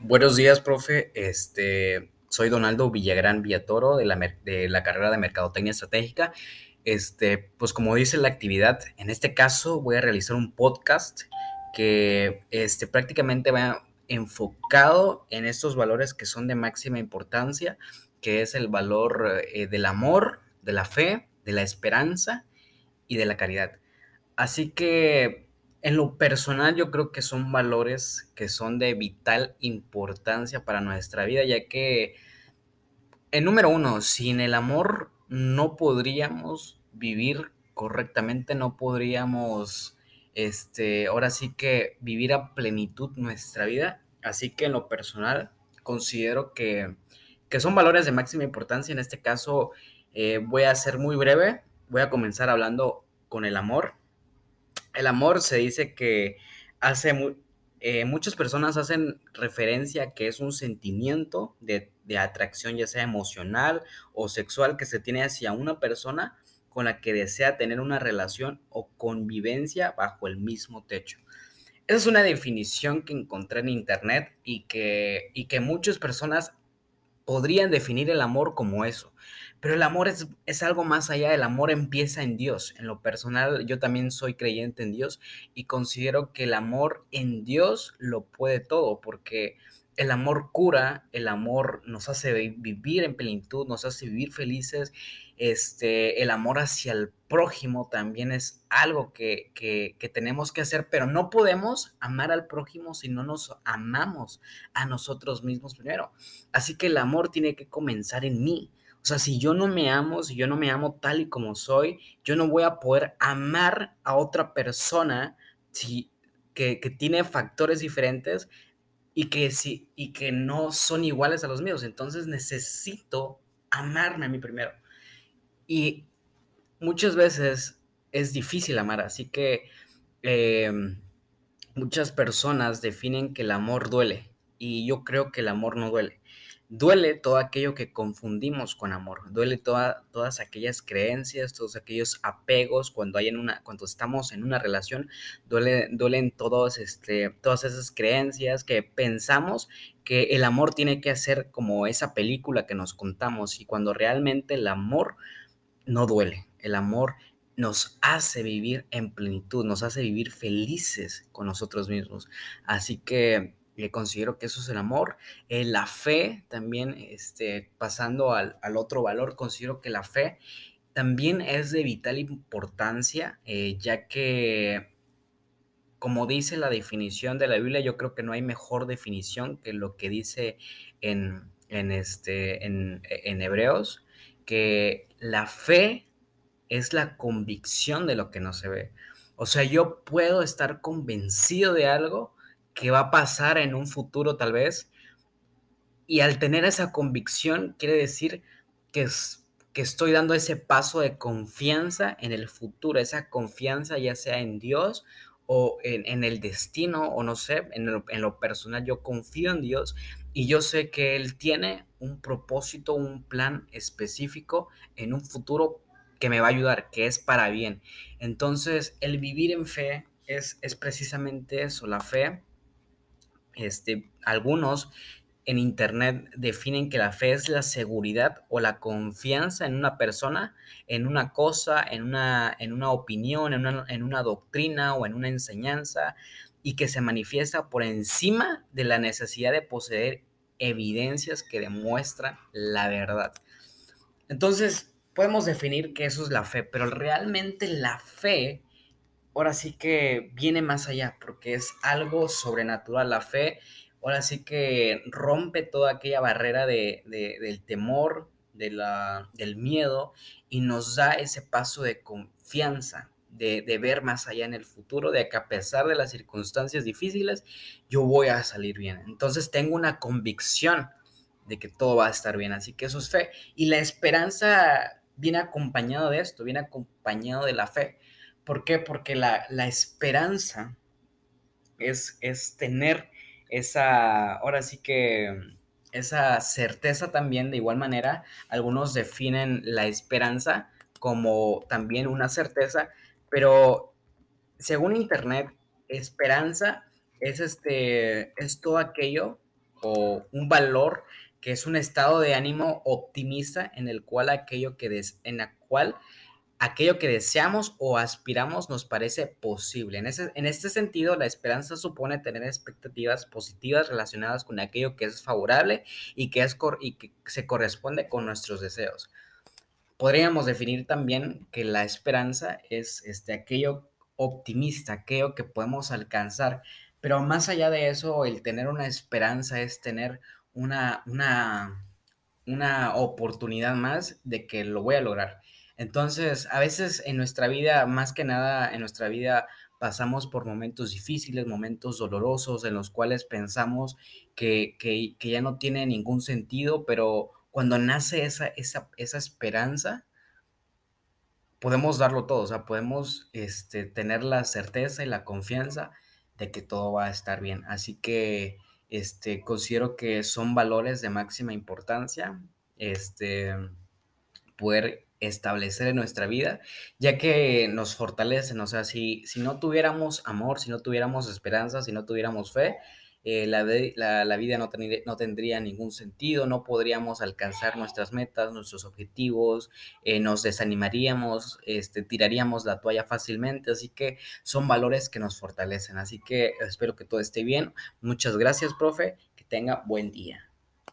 Buenos días, profe. Este, soy Donaldo Villagrán Villatoro de la, de la carrera de Mercadotecnia Estratégica. Este, pues como dice la actividad, en este caso voy a realizar un podcast que este, prácticamente va enfocado en estos valores que son de máxima importancia, que es el valor eh, del amor, de la fe, de la esperanza y de la caridad. Así que en lo personal yo creo que son valores que son de vital importancia para nuestra vida, ya que, en número uno, sin el amor no podríamos vivir correctamente, no podríamos, este, ahora sí que vivir a plenitud nuestra vida. Así que en lo personal considero que, que son valores de máxima importancia. En este caso eh, voy a ser muy breve, voy a comenzar hablando con el amor el amor se dice que hace eh, muchas personas hacen referencia a que es un sentimiento de, de, atracción, ya sea emocional o sexual, que se tiene hacia una persona con la que desea tener una relación o convivencia bajo el mismo techo. Esa es una definición que encontré en internet y que, y que muchas personas podrían definir el amor como eso. Pero el amor es, es, algo más allá, el amor empieza en Dios. En lo personal, yo también soy creyente en Dios y considero que el amor en Dios lo puede todo, porque el amor cura, el amor nos hace vivir en plenitud, nos hace vivir felices. Este, el amor hacia el prójimo también es algo que, que, que, tenemos que hacer, pero no podemos amar al prójimo si no nos amamos a nosotros mismos primero. Así que el amor tiene que comenzar en mí. O sea, si yo no me amo, si yo no me amo tal y como soy, yo no voy a poder amar a otra persona si, que, que tiene factores diferentes y que, sí, y que no son iguales a los míos. Entonces necesito amarme a mí primero. Y muchas veces es difícil amar, así que eh, muchas personas definen que el amor duele y yo creo que el amor no duele. Duele todo aquello que confundimos con amor, duele toda, todas aquellas creencias, todos aquellos apegos cuando, hay en una, cuando estamos en una relación, duele, duelen todos, este, todas esas creencias que pensamos que el amor tiene que hacer como esa película que nos contamos y cuando realmente el amor no duele, el amor nos hace vivir en plenitud, nos hace vivir felices con nosotros mismos. Así que considero que eso es el amor. Eh, la fe también, este, pasando al, al, otro valor, considero que la fe también es de vital importancia, eh, ya que, como dice la definición de la Biblia, yo creo que no hay mejor definición que lo que dice en, en, este, en, en Hebreos, que la fe es la convicción de lo que no se ve. O sea, yo puedo estar convencido de algo, que va a pasar en un futuro tal vez. Y al tener esa convicción quiere decir que, es, que estoy dando ese paso de confianza en el futuro, esa confianza ya sea en Dios o en, el destino o no sé, en lo, en lo personal yo confío en Dios y yo sé que Él tiene un propósito, un plan específico en un futuro que me va a ayudar, que es para bien. Entonces, el vivir en fe es, es precisamente eso, la fe este, algunos en Internet definen que la fe es la seguridad o la confianza en una persona, en una cosa, en una, en una opinión, en una, en una doctrina o en una enseñanza, y que se manifiesta por encima de la necesidad de poseer evidencias que demuestran la verdad. Entonces, podemos definir que eso es la fe, pero realmente la fe ahora sí que viene más allá, porque es algo sobrenatural. La fe, ahora sí que rompe toda aquella barrera de, del temor, de la, del miedo, y nos da ese paso de confianza, de, de, ver más allá en el futuro, de que a pesar de las circunstancias difíciles, yo voy a salir bien. Entonces tengo una convicción de que todo va a estar bien, así que eso es fe. Y la esperanza viene acompañado de esto, viene acompañado de la fe. ¿Por qué? Porque la, esperanza es, es tener esa, ahora sí que esa certeza también, de igual manera, algunos definen la esperanza como también una certeza, pero según Internet, esperanza es, este, es todo aquello o un valor que es un estado de ánimo optimista en el cual aquello que des, en la cual aquello que deseamos o aspiramos nos parece posible. En, ese, en este sentido, la esperanza supone tener expectativas positivas relacionadas con aquello que es favorable y que, es y que se corresponde con nuestros deseos. Podríamos definir también que la esperanza es este, aquello optimista, aquello que podemos alcanzar. Pero más allá de eso, el tener una esperanza es tener una, una, una oportunidad más de que lo voy a lograr. Entonces, a veces en nuestra vida, más que nada en nuestra vida, pasamos por momentos difíciles, momentos dolorosos en los cuales pensamos que, que, ya no tiene ningún sentido, pero cuando nace esa, esa, esa esperanza, podemos darlo todo, o sea, podemos este, tener la certeza y la confianza de que todo va a estar bien. Así que este, considero que son valores de máxima importancia, este, poder establecer en nuestra vida, ya que nos fortalecen, o sea, si, si no tuviéramos amor, si no tuviéramos esperanza, si no tuviéramos fe, eh, la, la, vida no, no, tendría ningún sentido, no podríamos alcanzar nuestras metas, nuestros objetivos, eh, nos desanimaríamos, este, tiraríamos la toalla fácilmente, así que son valores que nos fortalecen, así que espero que todo esté bien. Muchas gracias, profe, que tenga buen día.